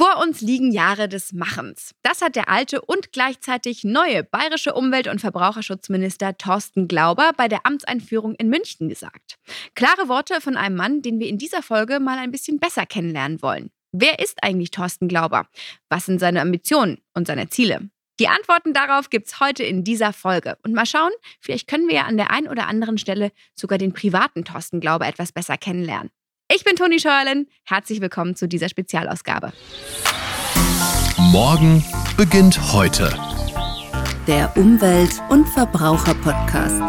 Vor uns liegen Jahre des Machens. Das hat der alte und gleichzeitig neue bayerische Umwelt- und Verbraucherschutzminister Thorsten Glauber bei der Amtseinführung in München gesagt. Klare Worte von einem Mann, den wir in dieser Folge mal ein bisschen besser kennenlernen wollen. Wer ist eigentlich Thorsten Glauber? Was sind seine Ambitionen und seine Ziele? Die Antworten darauf gibt's heute in dieser Folge. Und mal schauen, vielleicht können wir ja an der einen oder anderen Stelle sogar den privaten Thorsten Glauber etwas besser kennenlernen. Ich bin Toni Scheuerlen. Herzlich willkommen zu dieser Spezialausgabe. Morgen beginnt heute. Der Umwelt- und Verbraucher-Podcast.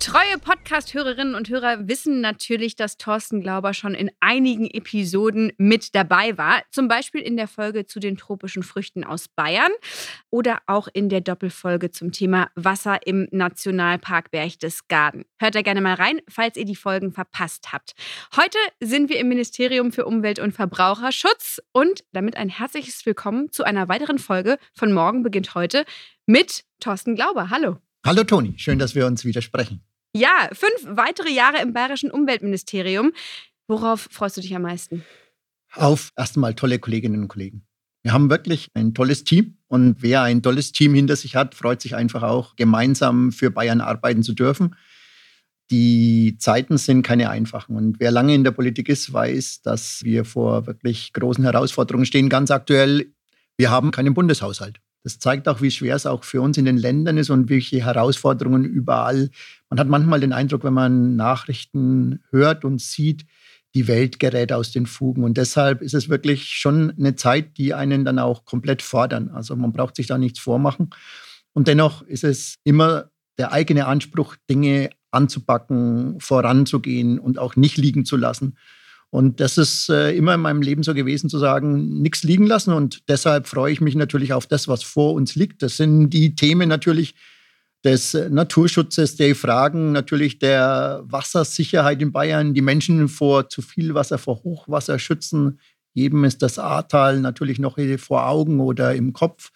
Treue Podcast-Hörerinnen und Hörer wissen natürlich, dass Thorsten Glauber schon in einigen Episoden mit dabei war. Zum Beispiel in der Folge zu den tropischen Früchten aus Bayern oder auch in der Doppelfolge zum Thema Wasser im Nationalpark Berchtesgaden. Hört da gerne mal rein, falls ihr die Folgen verpasst habt. Heute sind wir im Ministerium für Umwelt und Verbraucherschutz und damit ein herzliches Willkommen zu einer weiteren Folge von Morgen beginnt heute mit Thorsten Glauber. Hallo. Hallo Toni, schön, dass wir uns wieder sprechen. Ja, fünf weitere Jahre im Bayerischen Umweltministerium. Worauf freust du dich am meisten? Auf erstmal tolle Kolleginnen und Kollegen. Wir haben wirklich ein tolles Team und wer ein tolles Team hinter sich hat, freut sich einfach auch, gemeinsam für Bayern arbeiten zu dürfen. Die Zeiten sind keine einfachen und wer lange in der Politik ist, weiß, dass wir vor wirklich großen Herausforderungen stehen. Ganz aktuell, wir haben keinen Bundeshaushalt. Das zeigt auch, wie schwer es auch für uns in den Ländern ist und welche Herausforderungen überall. Man hat manchmal den Eindruck, wenn man Nachrichten hört und sieht, die Welt gerät aus den Fugen. Und deshalb ist es wirklich schon eine Zeit, die einen dann auch komplett fordern. Also man braucht sich da nichts vormachen. Und dennoch ist es immer der eigene Anspruch, Dinge anzupacken, voranzugehen und auch nicht liegen zu lassen. Und das ist äh, immer in meinem Leben so gewesen, zu sagen, nichts liegen lassen. Und deshalb freue ich mich natürlich auf das, was vor uns liegt. Das sind die Themen natürlich des Naturschutzes, der Fragen natürlich der Wassersicherheit in Bayern, die Menschen vor zu viel Wasser, vor Hochwasser schützen, Jedem ist das Ahrtal natürlich noch vor Augen oder im Kopf.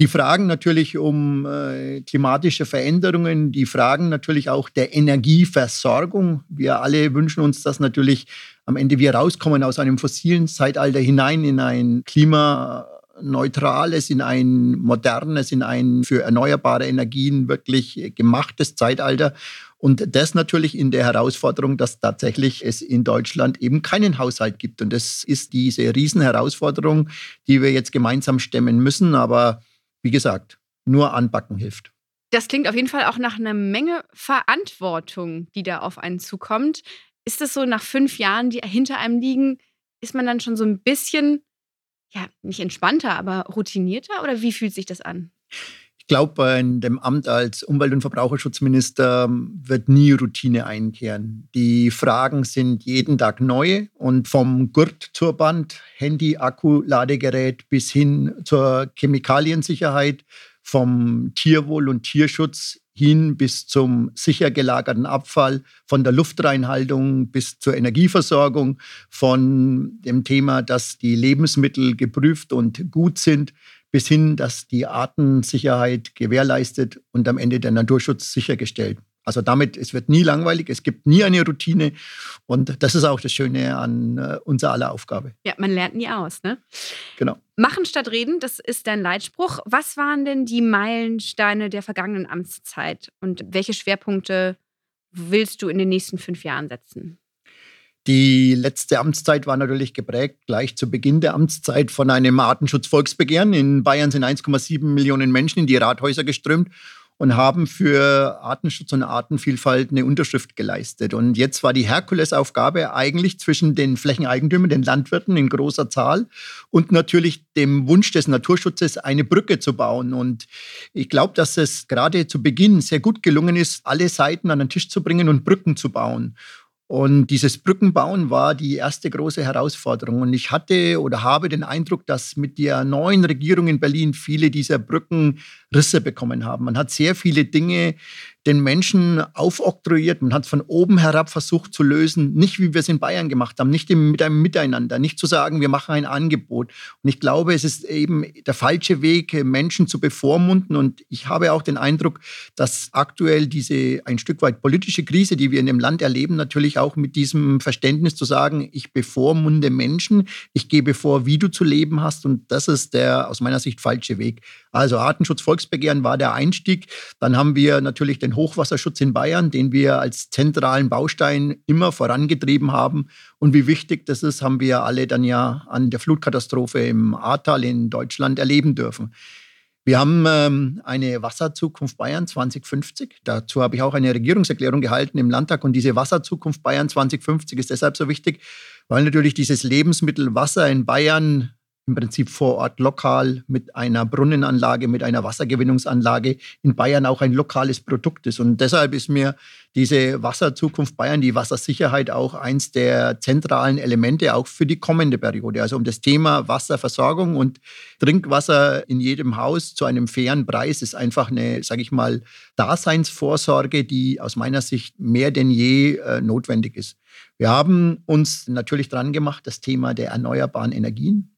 Die Fragen natürlich um äh, klimatische Veränderungen, die Fragen natürlich auch der Energieversorgung. Wir alle wünschen uns, dass natürlich am Ende wir rauskommen aus einem fossilen Zeitalter hinein in ein klimaneutrales, in ein modernes, in ein für erneuerbare Energien wirklich gemachtes Zeitalter. Und das natürlich in der Herausforderung, dass tatsächlich es in Deutschland eben keinen Haushalt gibt. Und das ist diese Riesenherausforderung, die wir jetzt gemeinsam stemmen müssen. Aber wie gesagt, nur anbacken hilft. Das klingt auf jeden Fall auch nach einer Menge Verantwortung, die da auf einen zukommt. Ist das so nach fünf Jahren, die hinter einem liegen, ist man dann schon so ein bisschen, ja, nicht entspannter, aber routinierter? Oder wie fühlt sich das an? Ich glaube, in dem Amt als Umwelt- und Verbraucherschutzminister wird nie Routine einkehren. Die Fragen sind jeden Tag neu und vom Gurt zur Band, Handy, Akku, Ladegerät bis hin zur Chemikaliensicherheit, vom Tierwohl und Tierschutz hin bis zum sicher gelagerten Abfall, von der Luftreinhaltung bis zur Energieversorgung, von dem Thema, dass die Lebensmittel geprüft und gut sind, bis hin, dass die Artensicherheit gewährleistet und am Ende der Naturschutz sichergestellt. Also damit, es wird nie langweilig, es gibt nie eine Routine und das ist auch das Schöne an äh, unserer aller Aufgabe. Ja, man lernt nie aus, ne? Genau. Machen statt reden, das ist dein Leitspruch. Was waren denn die Meilensteine der vergangenen Amtszeit und welche Schwerpunkte willst du in den nächsten fünf Jahren setzen? Die letzte Amtszeit war natürlich geprägt, gleich zu Beginn der Amtszeit, von einem Artenschutzvolksbegehren. In Bayern sind 1,7 Millionen Menschen in die Rathäuser geströmt und haben für Artenschutz und Artenvielfalt eine Unterschrift geleistet. Und jetzt war die Herkulesaufgabe eigentlich zwischen den Flächeneigentümern, den Landwirten in großer Zahl und natürlich dem Wunsch des Naturschutzes, eine Brücke zu bauen. Und ich glaube, dass es gerade zu Beginn sehr gut gelungen ist, alle Seiten an den Tisch zu bringen und Brücken zu bauen. Und dieses Brückenbauen war die erste große Herausforderung. Und ich hatte oder habe den Eindruck, dass mit der neuen Regierung in Berlin viele dieser Brücken Risse bekommen haben. Man hat sehr viele Dinge den Menschen aufoktroyiert. Man hat von oben herab versucht zu lösen, nicht wie wir es in Bayern gemacht haben, nicht mit einem Miteinander, nicht zu sagen, wir machen ein Angebot. Und ich glaube, es ist eben der falsche Weg, Menschen zu bevormunden. Und ich habe auch den Eindruck, dass aktuell diese ein Stück weit politische Krise, die wir in dem Land erleben, natürlich auch mit diesem Verständnis zu sagen, ich bevormunde Menschen, ich gebe vor, wie du zu leben hast. Und das ist der aus meiner Sicht falsche Weg. Also Artenschutz, Volksbegehren war der Einstieg. Dann haben wir natürlich den Hochwasserschutz in Bayern, den wir als zentralen Baustein immer vorangetrieben haben. Und wie wichtig das ist, haben wir alle dann ja an der Flutkatastrophe im Ahrtal in Deutschland erleben dürfen. Wir haben ähm, eine Wasserzukunft Bayern 2050. Dazu habe ich auch eine Regierungserklärung gehalten im Landtag. Und diese Wasserzukunft Bayern 2050 ist deshalb so wichtig, weil natürlich dieses Lebensmittel Wasser in Bayern im Prinzip vor Ort lokal mit einer Brunnenanlage, mit einer Wassergewinnungsanlage in Bayern auch ein lokales Produkt ist. Und deshalb ist mir diese Wasserzukunft Bayern, die Wassersicherheit auch eins der zentralen Elemente auch für die kommende Periode. Also um das Thema Wasserversorgung und Trinkwasser in jedem Haus zu einem fairen Preis ist einfach eine, sage ich mal, Daseinsvorsorge, die aus meiner Sicht mehr denn je äh, notwendig ist. Wir haben uns natürlich dran gemacht, das Thema der erneuerbaren Energien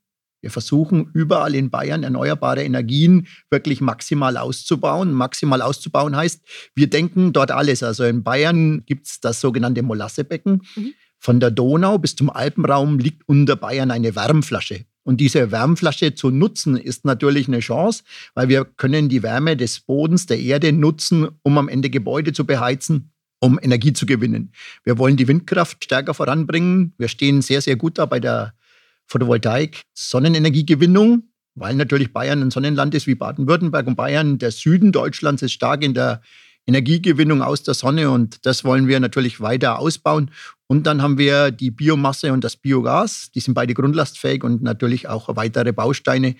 wir versuchen überall in Bayern erneuerbare Energien wirklich maximal auszubauen. Maximal auszubauen heißt, wir denken dort alles. Also in Bayern gibt es das sogenannte Molassebecken. Mhm. Von der Donau bis zum Alpenraum liegt unter Bayern eine Wärmflasche. Und diese Wärmflasche zu nutzen, ist natürlich eine Chance, weil wir können die Wärme des Bodens, der Erde nutzen, um am Ende Gebäude zu beheizen, um Energie zu gewinnen. Wir wollen die Windkraft stärker voranbringen. Wir stehen sehr, sehr gut da bei der Photovoltaik, Sonnenenergiegewinnung, weil natürlich Bayern ein Sonnenland ist wie Baden-Württemberg und Bayern. Der Süden Deutschlands ist stark in der Energiegewinnung aus der Sonne und das wollen wir natürlich weiter ausbauen. Und dann haben wir die Biomasse und das Biogas, die sind beide grundlastfähig und natürlich auch weitere Bausteine.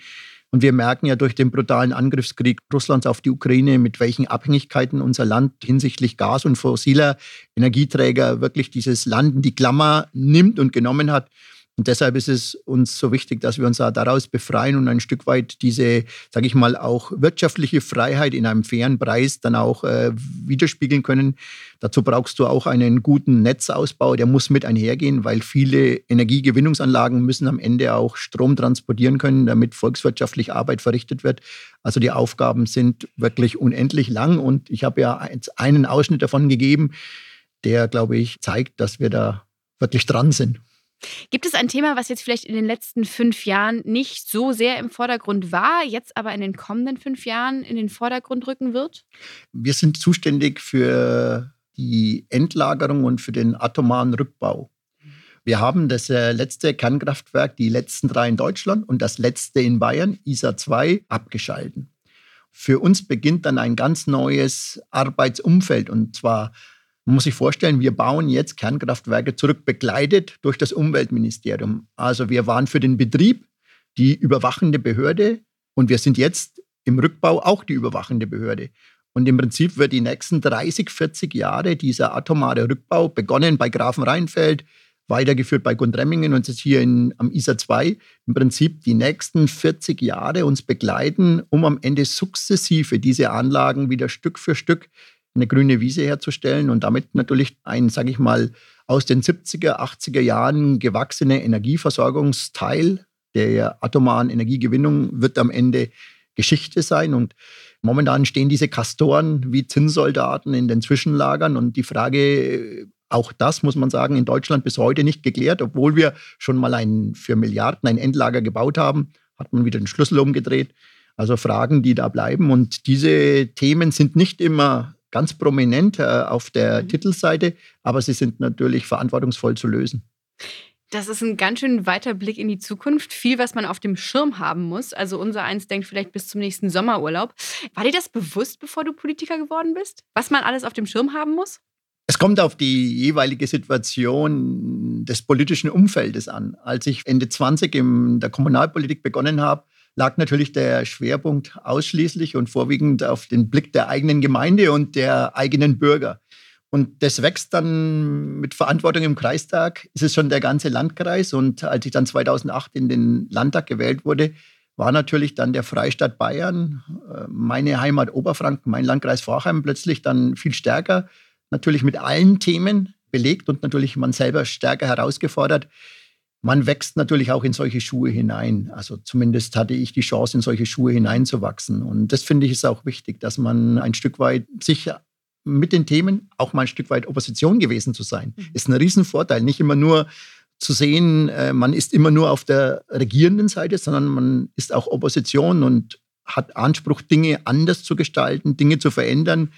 Und wir merken ja durch den brutalen Angriffskrieg Russlands auf die Ukraine, mit welchen Abhängigkeiten unser Land hinsichtlich Gas und fossiler Energieträger wirklich dieses Land in die Klammer nimmt und genommen hat. Und deshalb ist es uns so wichtig, dass wir uns daraus befreien und ein Stück weit diese, sage ich mal, auch wirtschaftliche Freiheit in einem fairen Preis dann auch äh, widerspiegeln können. Dazu brauchst du auch einen guten Netzausbau, der muss mit einhergehen, weil viele Energiegewinnungsanlagen müssen am Ende auch Strom transportieren können, damit volkswirtschaftlich Arbeit verrichtet wird. Also die Aufgaben sind wirklich unendlich lang und ich habe ja einen Ausschnitt davon gegeben, der, glaube ich, zeigt, dass wir da wirklich dran sind. Gibt es ein Thema, was jetzt vielleicht in den letzten fünf Jahren nicht so sehr im Vordergrund war, jetzt aber in den kommenden fünf Jahren in den Vordergrund rücken wird? Wir sind zuständig für die Endlagerung und für den atomaren Rückbau. Wir haben das äh, letzte Kernkraftwerk, die letzten drei in Deutschland und das letzte in Bayern, ISA 2, abgeschalten. Für uns beginnt dann ein ganz neues Arbeitsumfeld und zwar man muss sich vorstellen, wir bauen jetzt Kernkraftwerke zurück, begleitet durch das Umweltministerium. Also wir waren für den Betrieb die überwachende Behörde und wir sind jetzt im Rückbau auch die überwachende Behörde. Und im Prinzip wird die nächsten 30, 40 Jahre dieser atomare Rückbau, begonnen bei Grafenrheinfeld, weitergeführt bei Gundremmingen und jetzt hier in, am ISA 2, im Prinzip die nächsten 40 Jahre uns begleiten, um am Ende sukzessive diese Anlagen wieder Stück für Stück eine grüne Wiese herzustellen und damit natürlich ein, sage ich mal, aus den 70er, 80er Jahren gewachsene Energieversorgungsteil der atomaren Energiegewinnung wird am Ende Geschichte sein. Und momentan stehen diese Kastoren wie Zinnsoldaten in den Zwischenlagern. Und die Frage, auch das muss man sagen, in Deutschland bis heute nicht geklärt, obwohl wir schon mal ein, für Milliarden ein Endlager gebaut haben, hat man wieder den Schlüssel umgedreht. Also Fragen, die da bleiben. Und diese Themen sind nicht immer ganz prominent äh, auf der mhm. Titelseite, aber sie sind natürlich verantwortungsvoll zu lösen. Das ist ein ganz schön weiter Blick in die Zukunft. Viel, was man auf dem Schirm haben muss. Also unser eins denkt vielleicht bis zum nächsten Sommerurlaub. War dir das bewusst, bevor du Politiker geworden bist? Was man alles auf dem Schirm haben muss? Es kommt auf die jeweilige Situation des politischen Umfeldes an. Als ich Ende 20 in der Kommunalpolitik begonnen habe, lag natürlich der Schwerpunkt ausschließlich und vorwiegend auf den Blick der eigenen Gemeinde und der eigenen Bürger. Und das wächst dann mit Verantwortung im Kreistag, ist es schon der ganze Landkreis. Und als ich dann 2008 in den Landtag gewählt wurde, war natürlich dann der Freistaat Bayern, äh, meine Heimat Oberfranken, mein Landkreis Vorheim plötzlich dann viel stärker, natürlich mit allen Themen belegt und natürlich man selber stärker herausgefordert. Man wächst natürlich auch in solche Schuhe hinein. Also zumindest hatte ich die Chance, in solche Schuhe hineinzuwachsen. Und das finde ich ist auch wichtig, dass man ein Stück weit sich mit den Themen auch mal ein Stück weit Opposition gewesen zu sein. Mhm. Ist ein Riesenvorteil. Nicht immer nur zu sehen, äh, man ist immer nur auf der regierenden Seite, sondern man ist auch Opposition und hat Anspruch, Dinge anders zu gestalten, Dinge zu verändern.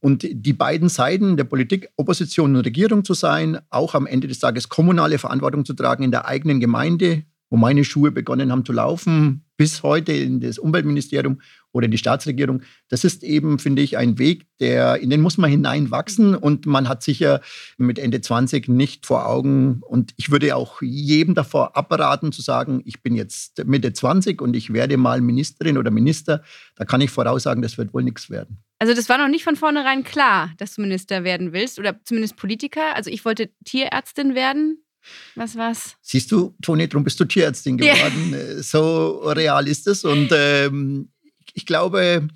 Und die beiden Seiten der Politik, Opposition und Regierung zu sein, auch am Ende des Tages kommunale Verantwortung zu tragen in der eigenen Gemeinde, wo meine Schuhe begonnen haben zu laufen, bis heute in das Umweltministerium oder die Staatsregierung. Das ist eben, finde ich, ein Weg, der, in den muss man hineinwachsen und man hat sicher mit Ende 20 nicht vor Augen und ich würde auch jedem davor abraten zu sagen, ich bin jetzt Mitte 20 und ich werde mal Ministerin oder Minister. Da kann ich voraussagen, das wird wohl nichts werden. Also das war noch nicht von vornherein klar, dass du Minister werden willst oder zumindest Politiker. Also ich wollte Tierärztin werden. Was war's? Siehst du, Toni, darum bist du Tierärztin geworden. Yeah. So real ist es. Und ähm, ich glaube,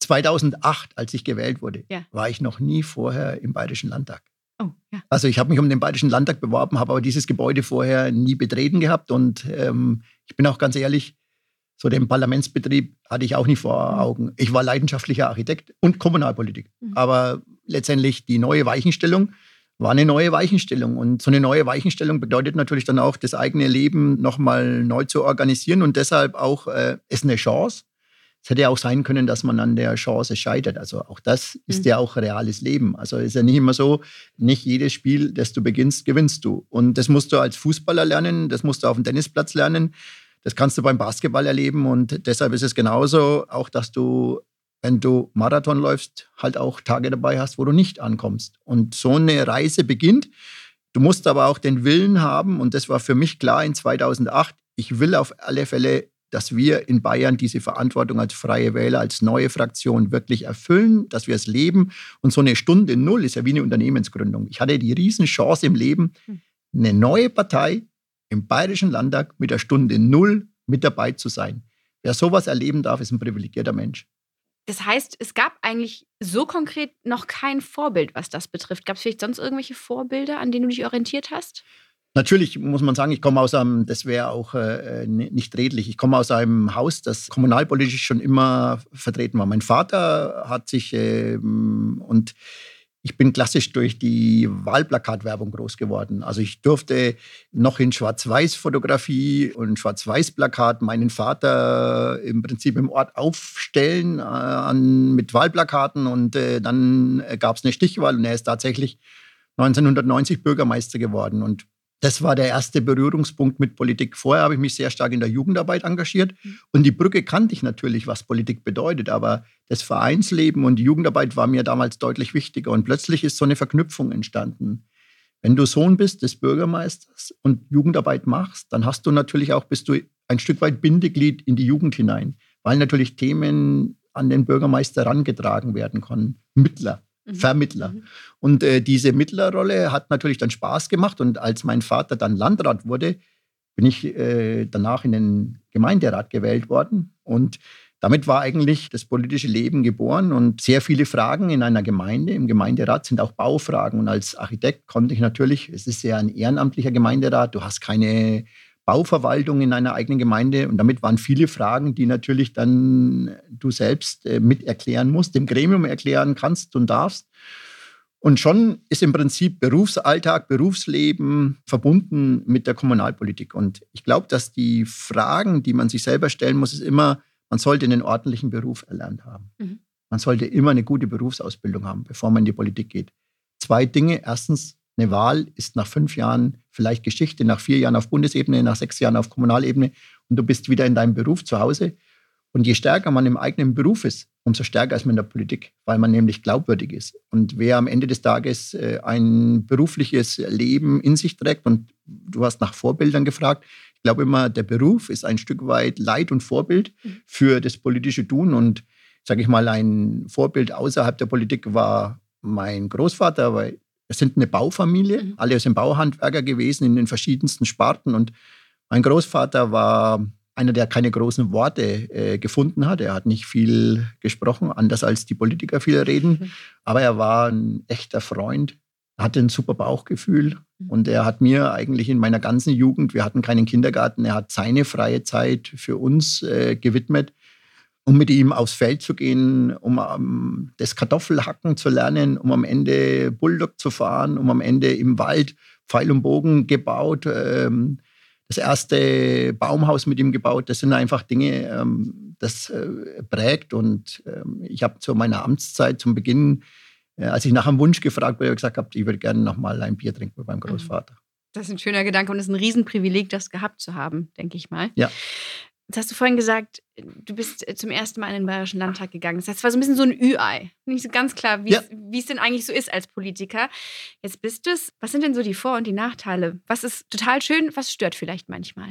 2008, als ich gewählt wurde, ja. war ich noch nie vorher im Bayerischen Landtag. Oh, ja. Also ich habe mich um den Bayerischen Landtag beworben, habe aber dieses Gebäude vorher nie betreten gehabt. Und ähm, ich bin auch ganz ehrlich, so den Parlamentsbetrieb hatte ich auch nicht vor mhm. Augen. Ich war leidenschaftlicher Architekt und Kommunalpolitik. Mhm. Aber letztendlich die neue Weichenstellung war eine neue Weichenstellung. Und so eine neue Weichenstellung bedeutet natürlich dann auch, das eigene Leben nochmal neu zu organisieren und deshalb auch äh, ist eine Chance. Es hätte ja auch sein können, dass man an der Chance scheitert. Also auch das ist mhm. ja auch reales Leben. Also ist ja nicht immer so, nicht jedes Spiel, das du beginnst, gewinnst du. Und das musst du als Fußballer lernen, das musst du auf dem Tennisplatz lernen, das kannst du beim Basketball erleben. Und deshalb ist es genauso, auch dass du, wenn du Marathon läufst, halt auch Tage dabei hast, wo du nicht ankommst. Und so eine Reise beginnt. Du musst aber auch den Willen haben, und das war für mich klar in 2008, ich will auf alle Fälle dass wir in Bayern diese Verantwortung als freie Wähler, als neue Fraktion wirklich erfüllen, dass wir es leben. Und so eine Stunde Null ist ja wie eine Unternehmensgründung. Ich hatte die Riesenchance im Leben, hm. eine neue Partei im Bayerischen Landtag mit der Stunde Null mit dabei zu sein. Wer sowas erleben darf, ist ein privilegierter Mensch. Das heißt, es gab eigentlich so konkret noch kein Vorbild, was das betrifft. Gab es vielleicht sonst irgendwelche Vorbilder, an denen du dich orientiert hast? Natürlich muss man sagen, ich komme aus einem, das wäre auch äh, nicht redlich, ich komme aus einem Haus, das kommunalpolitisch schon immer vertreten war. Mein Vater hat sich äh, und ich bin klassisch durch die Wahlplakatwerbung groß geworden. Also ich durfte noch in Schwarz-Weiß-Fotografie und Schwarz-Weiß-Plakat meinen Vater im Prinzip im Ort aufstellen äh, an, mit Wahlplakaten und äh, dann gab es eine Stichwahl und er ist tatsächlich 1990 Bürgermeister geworden. Und das war der erste Berührungspunkt mit Politik. Vorher habe ich mich sehr stark in der Jugendarbeit engagiert. Mhm. Und die Brücke kannte ich natürlich, was Politik bedeutet. Aber das Vereinsleben und die Jugendarbeit war mir damals deutlich wichtiger. Und plötzlich ist so eine Verknüpfung entstanden. Wenn du Sohn bist des Bürgermeisters und Jugendarbeit machst, dann hast du natürlich auch, bist du ein Stück weit Bindeglied in die Jugend hinein, weil natürlich Themen an den Bürgermeister herangetragen werden können. Mittler. Mhm. Vermittler. Mhm. Und äh, diese Mittlerrolle hat natürlich dann Spaß gemacht. Und als mein Vater dann Landrat wurde, bin ich äh, danach in den Gemeinderat gewählt worden. Und damit war eigentlich das politische Leben geboren und sehr viele Fragen in einer Gemeinde, im Gemeinderat sind auch Baufragen. Und als Architekt konnte ich natürlich, es ist ja ein ehrenamtlicher Gemeinderat, du hast keine Bauverwaltung in einer eigenen Gemeinde. Und damit waren viele Fragen, die natürlich dann du selbst äh, mit erklären musst, dem Gremium erklären kannst und darfst. Und schon ist im Prinzip Berufsalltag, Berufsleben verbunden mit der Kommunalpolitik. Und ich glaube, dass die Fragen, die man sich selber stellen muss, ist immer, man sollte einen ordentlichen Beruf erlernt haben. Mhm. Man sollte immer eine gute Berufsausbildung haben, bevor man in die Politik geht. Zwei Dinge. Erstens, eine Wahl ist nach fünf Jahren vielleicht Geschichte, nach vier Jahren auf Bundesebene, nach sechs Jahren auf Kommunalebene und du bist wieder in deinem Beruf zu Hause. Und je stärker man im eigenen Beruf ist, umso stärker ist man in der Politik, weil man nämlich glaubwürdig ist. Und wer am Ende des Tages äh, ein berufliches Leben in sich trägt, und du hast nach Vorbildern gefragt, ich glaube immer, der Beruf ist ein Stück weit Leit und Vorbild mhm. für das politische Tun. Und sage ich mal, ein Vorbild außerhalb der Politik war mein Großvater, weil wir sind eine Baufamilie, mhm. alle sind Bauhandwerker gewesen in den verschiedensten Sparten. Und mein Großvater war einer, der keine großen Worte äh, gefunden hat. Er hat nicht viel gesprochen, anders als die Politiker viel reden. Mhm. Aber er war ein echter Freund. Er hatte ein super Bauchgefühl. Mhm. Und er hat mir eigentlich in meiner ganzen Jugend, wir hatten keinen Kindergarten, er hat seine freie Zeit für uns äh, gewidmet um mit ihm aufs Feld zu gehen, um um das Kartoffelhacken zu lernen, um am Ende Bulldog zu fahren, um am Ende im Wald Pfeil und Bogen gebaut, ähm, das erste Baumhaus mit ihm gebaut. Das sind einfach Dinge, ähm, das äh, prägt. Und ähm, ich habe zu meiner Amtszeit, zum Beginn, äh, als ich nach einem Wunsch gefragt wurde, gesagt habe, ich würde gerne noch mal ein Bier trinken mit meinem mhm. Großvater. Das ist ein schöner Gedanke und es ist ein Riesenprivileg, das gehabt zu haben, denke ich mal. Ja. Jetzt hast du vorhin gesagt, du bist äh, zum ersten Mal in den Bayerischen Landtag gegangen. Das heißt, es war so ein bisschen so ein Ü-Ei. Nicht so ganz klar, wie ja. es denn eigentlich so ist als Politiker. Jetzt bist du es. Was sind denn so die Vor- und die Nachteile? Was ist total schön, was stört vielleicht manchmal?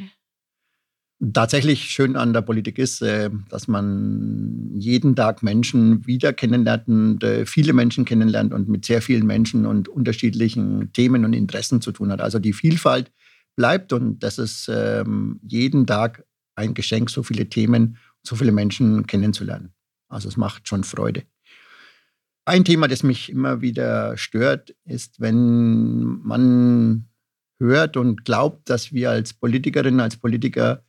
Tatsächlich schön an der Politik ist, äh, dass man jeden Tag Menschen wieder kennenlernt und äh, viele Menschen kennenlernt und mit sehr vielen Menschen und unterschiedlichen Themen und Interessen zu tun hat. Also die Vielfalt bleibt und das ist ähm, jeden Tag ein Geschenk, so viele Themen, so viele Menschen kennenzulernen. Also es macht schon Freude. Ein Thema, das mich immer wieder stört, ist, wenn man hört und glaubt, dass wir als Politikerinnen, als Politiker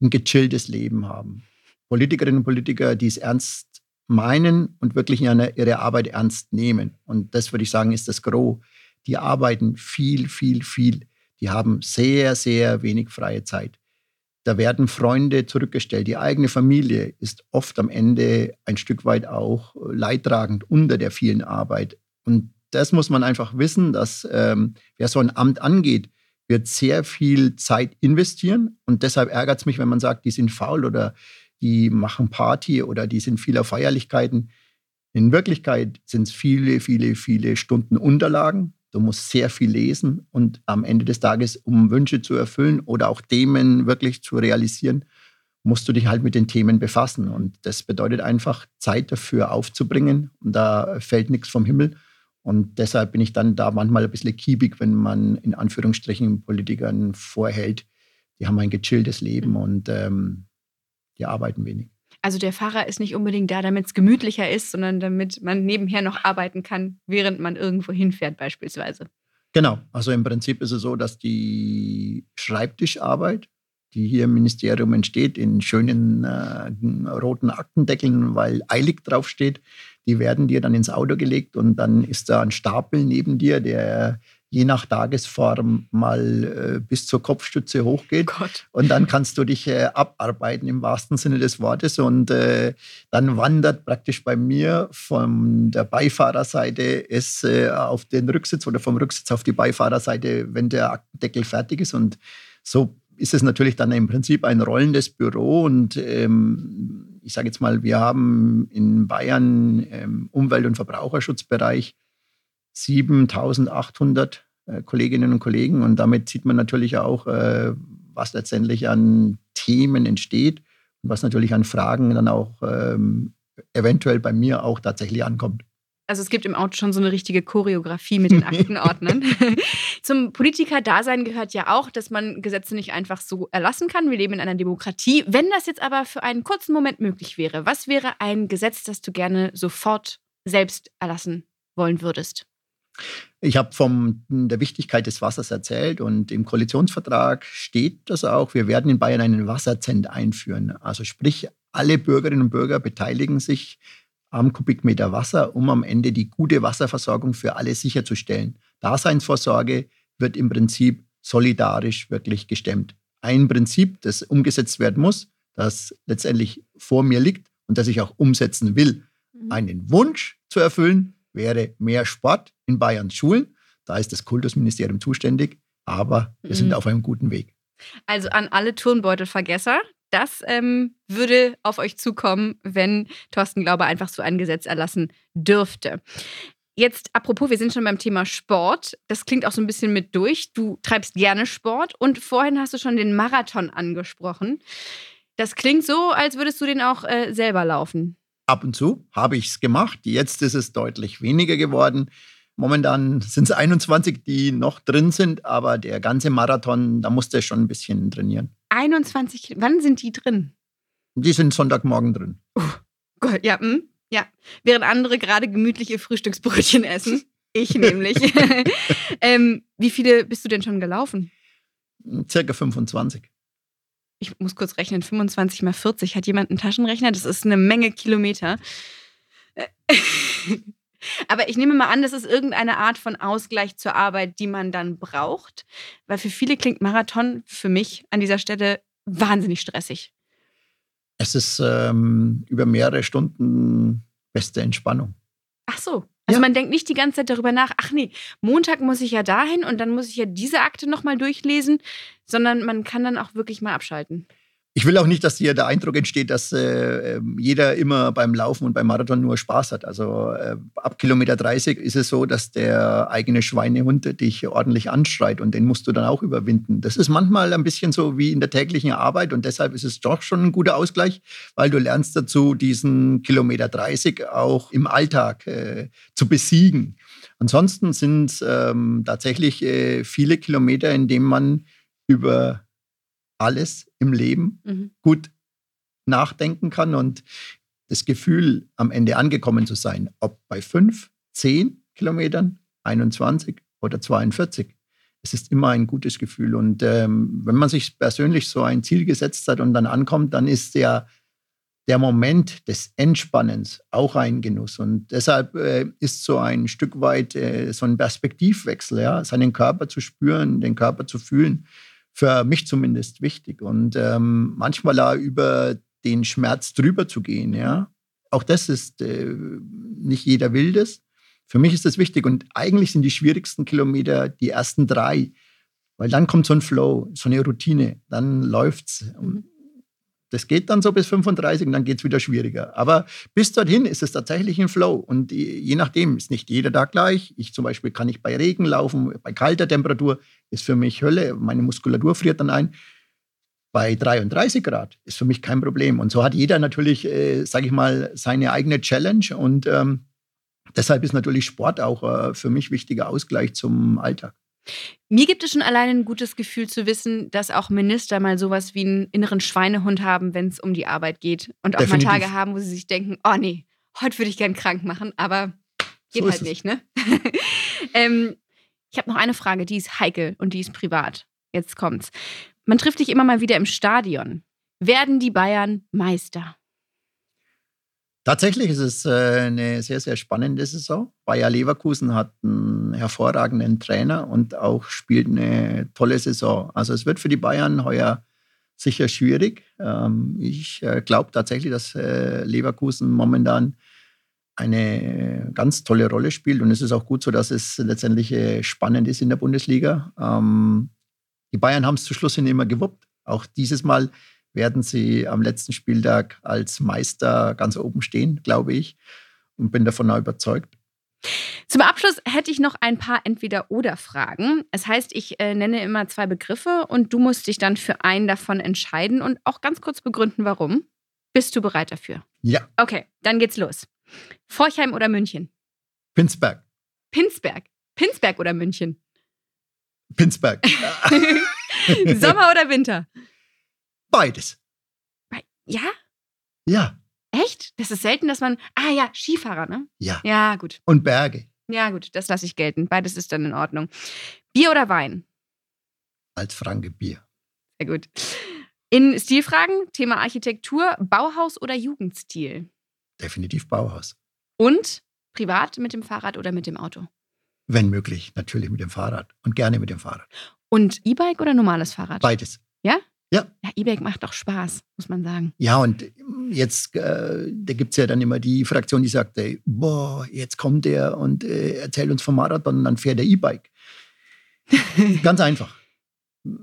ein gechilltes Leben haben. Politikerinnen und Politiker, die es ernst meinen und wirklich ihre Arbeit ernst nehmen. Und das würde ich sagen, ist das Gros. Die arbeiten viel, viel, viel. Die haben sehr, sehr wenig freie Zeit. Da werden Freunde zurückgestellt. Die eigene Familie ist oft am Ende ein Stück weit auch leidtragend unter der vielen Arbeit. Und das muss man einfach wissen, dass ähm, wer so ein Amt angeht, wird sehr viel Zeit investieren. Und deshalb ärgert es mich, wenn man sagt, die sind faul oder die machen Party oder die sind viel auf Feierlichkeiten. In Wirklichkeit sind es viele, viele, viele Stunden Unterlagen. Du musst sehr viel lesen und am Ende des Tages, um Wünsche zu erfüllen oder auch Themen wirklich zu realisieren, musst du dich halt mit den Themen befassen. Und das bedeutet einfach, Zeit dafür aufzubringen. Und da fällt nichts vom Himmel. Und deshalb bin ich dann da manchmal ein bisschen kiebig, wenn man in Anführungsstrichen Politikern vorhält, die haben ein gechilltes Leben mhm. und ähm, die arbeiten wenig. Also der Fahrer ist nicht unbedingt da, damit es gemütlicher ist, sondern damit man nebenher noch arbeiten kann, während man irgendwo hinfährt beispielsweise. Genau, also im Prinzip ist es so, dass die Schreibtischarbeit, die hier im Ministerium entsteht, in schönen äh, roten Aktendeckeln, weil eilig draufsteht, die werden dir dann ins Auto gelegt und dann ist da ein Stapel neben dir, der je nach Tagesform mal äh, bis zur Kopfstütze hochgeht. Gott. Und dann kannst du dich äh, abarbeiten im wahrsten Sinne des Wortes. Und äh, dann wandert praktisch bei mir von der Beifahrerseite es äh, auf den Rücksitz oder vom Rücksitz auf die Beifahrerseite, wenn der Aktendeckel fertig ist. Und so ist es natürlich dann im Prinzip ein rollendes Büro. Und ähm, ich sage jetzt mal, wir haben in Bayern im Umwelt- und Verbraucherschutzbereich 7800 äh, Kolleginnen und Kollegen. Und damit sieht man natürlich auch, äh, was letztendlich an Themen entsteht und was natürlich an Fragen dann auch ähm, eventuell bei mir auch tatsächlich ankommt. Also es gibt im Auto schon so eine richtige Choreografie mit den Aktenordnern. Zum Politiker-Dasein gehört ja auch, dass man Gesetze nicht einfach so erlassen kann. Wir leben in einer Demokratie. Wenn das jetzt aber für einen kurzen Moment möglich wäre, was wäre ein Gesetz, das du gerne sofort selbst erlassen wollen würdest? Ich habe von der Wichtigkeit des Wassers erzählt und im Koalitionsvertrag steht das auch. Wir werden in Bayern einen Wasserzent einführen. Also sprich, alle Bürgerinnen und Bürger beteiligen sich am Kubikmeter Wasser, um am Ende die gute Wasserversorgung für alle sicherzustellen. Daseinsvorsorge wird im Prinzip solidarisch wirklich gestemmt. Ein Prinzip, das umgesetzt werden muss, das letztendlich vor mir liegt und das ich auch umsetzen will, mhm. einen Wunsch zu erfüllen, wäre mehr Sport in Bayerns Schulen. Da ist das Kultusministerium zuständig, aber wir mhm. sind auf einem guten Weg. Also an alle Turnbeutelvergesser, das ähm, würde auf euch zukommen, wenn Thorsten Glaube einfach so ein Gesetz erlassen dürfte. Jetzt, apropos, wir sind schon beim Thema Sport. Das klingt auch so ein bisschen mit durch. Du treibst gerne Sport und vorhin hast du schon den Marathon angesprochen. Das klingt so, als würdest du den auch äh, selber laufen. Ab und zu habe ich es gemacht. Jetzt ist es deutlich weniger geworden. Momentan sind es 21, die noch drin sind, aber der ganze Marathon, da musste ich schon ein bisschen trainieren. 21, wann sind die drin? Die sind Sonntagmorgen drin. Gott, ja, hm, ja. Während andere gerade gemütliche Frühstücksbrötchen essen. Ich nämlich. ähm, wie viele bist du denn schon gelaufen? Circa 25. Ich muss kurz rechnen, 25 mal 40. Hat jemand einen Taschenrechner? Das ist eine Menge Kilometer. Aber ich nehme mal an, das ist irgendeine Art von Ausgleich zur Arbeit, die man dann braucht. Weil für viele klingt Marathon für mich an dieser Stelle wahnsinnig stressig. Es ist ähm, über mehrere Stunden beste Entspannung. Ach so. Also ja. man denkt nicht die ganze Zeit darüber nach, ach nee, Montag muss ich ja dahin und dann muss ich ja diese Akte nochmal durchlesen, sondern man kann dann auch wirklich mal abschalten. Ich will auch nicht, dass hier der Eindruck entsteht, dass äh, ähm, jeder immer beim Laufen und beim Marathon nur Spaß hat. Also äh, ab Kilometer 30 ist es so, dass der eigene Schweinehund dich ordentlich anschreit und den musst du dann auch überwinden. Das ist manchmal ein bisschen so wie in der täglichen Arbeit und deshalb ist es doch schon ein guter Ausgleich, weil du lernst dazu, diesen Kilometer 30 auch im Alltag äh, zu besiegen. Ansonsten sind es ähm, tatsächlich äh, viele Kilometer, in denen man über alles im Leben mhm. gut nachdenken kann und das Gefühl, am Ende angekommen zu sein, ob bei fünf, zehn Kilometern, 21 oder 42. Es ist immer ein gutes Gefühl. Und ähm, wenn man sich persönlich so ein Ziel gesetzt hat und dann ankommt, dann ist der, der Moment des Entspannens auch ein Genuss. Und deshalb äh, ist so ein Stück weit äh, so ein Perspektivwechsel, ja, seinen Körper zu spüren, den Körper zu fühlen für mich zumindest wichtig. Und ähm, manchmal auch über den Schmerz drüber zu gehen, ja. Auch das ist, äh, nicht jeder will das. Für mich ist das wichtig. Und eigentlich sind die schwierigsten Kilometer die ersten drei. Weil dann kommt so ein Flow, so eine Routine. Dann läuft's. Mhm. Das geht dann so bis 35 und dann geht es wieder schwieriger. Aber bis dorthin ist es tatsächlich ein Flow. Und je nachdem ist nicht jeder da gleich. Ich zum Beispiel kann nicht bei Regen laufen, bei kalter Temperatur ist für mich Hölle. Meine Muskulatur friert dann ein. Bei 33 Grad ist für mich kein Problem. Und so hat jeder natürlich, äh, sage ich mal, seine eigene Challenge. Und ähm, deshalb ist natürlich Sport auch äh, für mich wichtiger Ausgleich zum Alltag. Mir gibt es schon alleine ein gutes Gefühl zu wissen, dass auch Minister mal sowas wie einen inneren Schweinehund haben, wenn es um die Arbeit geht. Und auch Definitiv. mal Tage haben, wo sie sich denken, oh nee, heute würde ich gern krank machen, aber geht so halt nicht, ne? ähm, ich habe noch eine Frage, die ist heikel und die ist privat. Jetzt kommt's. Man trifft dich immer mal wieder im Stadion. Werden die Bayern Meister? Tatsächlich ist es äh, eine sehr, sehr spannende Saison. Bayer Leverkusen hat einen hervorragenden Trainer und auch spielt eine tolle Saison. Also es wird für die Bayern heuer sicher schwierig. Ähm, ich äh, glaube tatsächlich, dass äh, Leverkusen momentan eine ganz tolle Rolle spielt. Und es ist auch gut so, dass es letztendlich spannend ist in der Bundesliga. Ähm, die Bayern haben es zu Schluss hin immer gewuppt. Auch dieses Mal werden sie am letzten Spieltag als Meister ganz oben stehen, glaube ich. Und bin davon überzeugt. Zum Abschluss hätte ich noch ein paar Entweder-Oder-Fragen. Es heißt, ich äh, nenne immer zwei Begriffe und du musst dich dann für einen davon entscheiden und auch ganz kurz begründen, warum. Bist du bereit dafür? Ja. Okay, dann geht's los. Forchheim oder München? Pinsberg. Pinsberg. Pinsberg oder München? Pinsberg. Sommer oder Winter? Beides. Ja? Ja. Echt? Das ist selten, dass man. Ah ja, Skifahrer, ne? Ja. Ja, gut. Und Berge. Ja, gut, das lasse ich gelten. Beides ist dann in Ordnung. Bier oder Wein? Als Franke Bier. Sehr gut. In Stilfragen, Thema Architektur, Bauhaus oder Jugendstil? Definitiv Bauhaus. Und privat mit dem Fahrrad oder mit dem Auto? Wenn möglich, natürlich mit dem Fahrrad und gerne mit dem Fahrrad. Und E-Bike oder normales Fahrrad? Beides. Ja? Ja. Ja, E-Bike macht doch Spaß, muss man sagen. Ja, und jetzt, äh, da gibt es ja dann immer die Fraktion, die sagt, ey, boah, jetzt kommt der und äh, erzählt uns vom Marathon und dann fährt der E-Bike. Ganz einfach.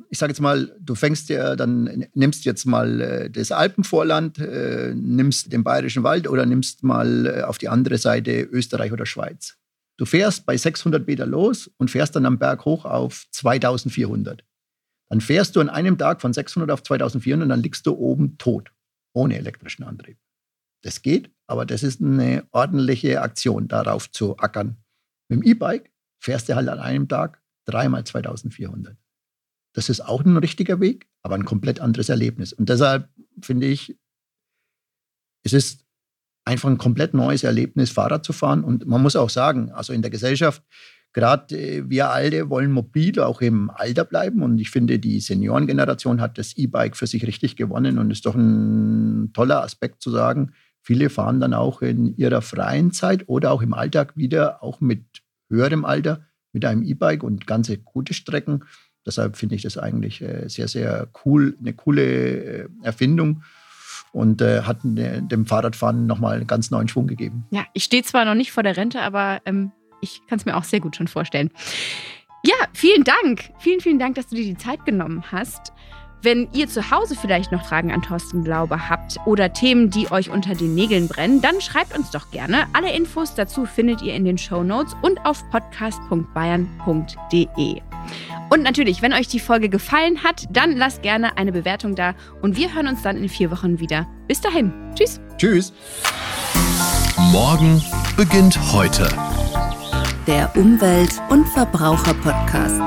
Ich sage jetzt mal, du fängst ja, dann nimmst jetzt mal äh, das Alpenvorland, äh, nimmst den Bayerischen Wald oder nimmst mal äh, auf die andere Seite Österreich oder Schweiz. Du fährst bei 600 Meter los und fährst dann am Berg hoch auf 2400. Dann fährst du an einem Tag von 600 auf 2400 und dann liegst du oben tot, ohne elektrischen Antrieb. Das geht, aber das ist eine ordentliche Aktion, darauf zu ackern. Mit dem E-Bike fährst du halt an einem Tag dreimal 2400. Das ist auch ein richtiger Weg, aber ein komplett anderes Erlebnis. Und deshalb finde ich, es ist einfach ein komplett neues Erlebnis, Fahrrad zu fahren. Und man muss auch sagen, also in der Gesellschaft, gerade äh, wir alle wollen mobil auch im Alter bleiben. Und ich finde, die Seniorengeneration hat das E-Bike für sich richtig gewonnen und ist doch ein toller Aspekt zu sagen. Viele fahren dann auch in ihrer freien Zeit oder auch im Alltag wieder, auch mit höherem Alter, mit einem E-Bike und ganze gute Strecken. Deshalb finde ich das eigentlich äh, sehr, sehr cool, eine coole äh, Erfindung und äh, hat dem Fahrradfahren nochmal einen ganz neuen Schwung gegeben. Ja, ich stehe zwar noch nicht vor der Rente, aber ähm, ich kann es mir auch sehr gut schon vorstellen. Ja, vielen Dank. Vielen, vielen Dank, dass du dir die Zeit genommen hast. Wenn ihr zu Hause vielleicht noch Fragen an Thorsten Glaube habt oder Themen, die euch unter den Nägeln brennen, dann schreibt uns doch gerne. Alle Infos dazu findet ihr in den Show Notes und auf podcast.bayern.de. Und natürlich, wenn euch die Folge gefallen hat, dann lasst gerne eine Bewertung da und wir hören uns dann in vier Wochen wieder. Bis dahin. Tschüss. Tschüss. Morgen beginnt heute. Der Umwelt- und Verbraucher-Podcast.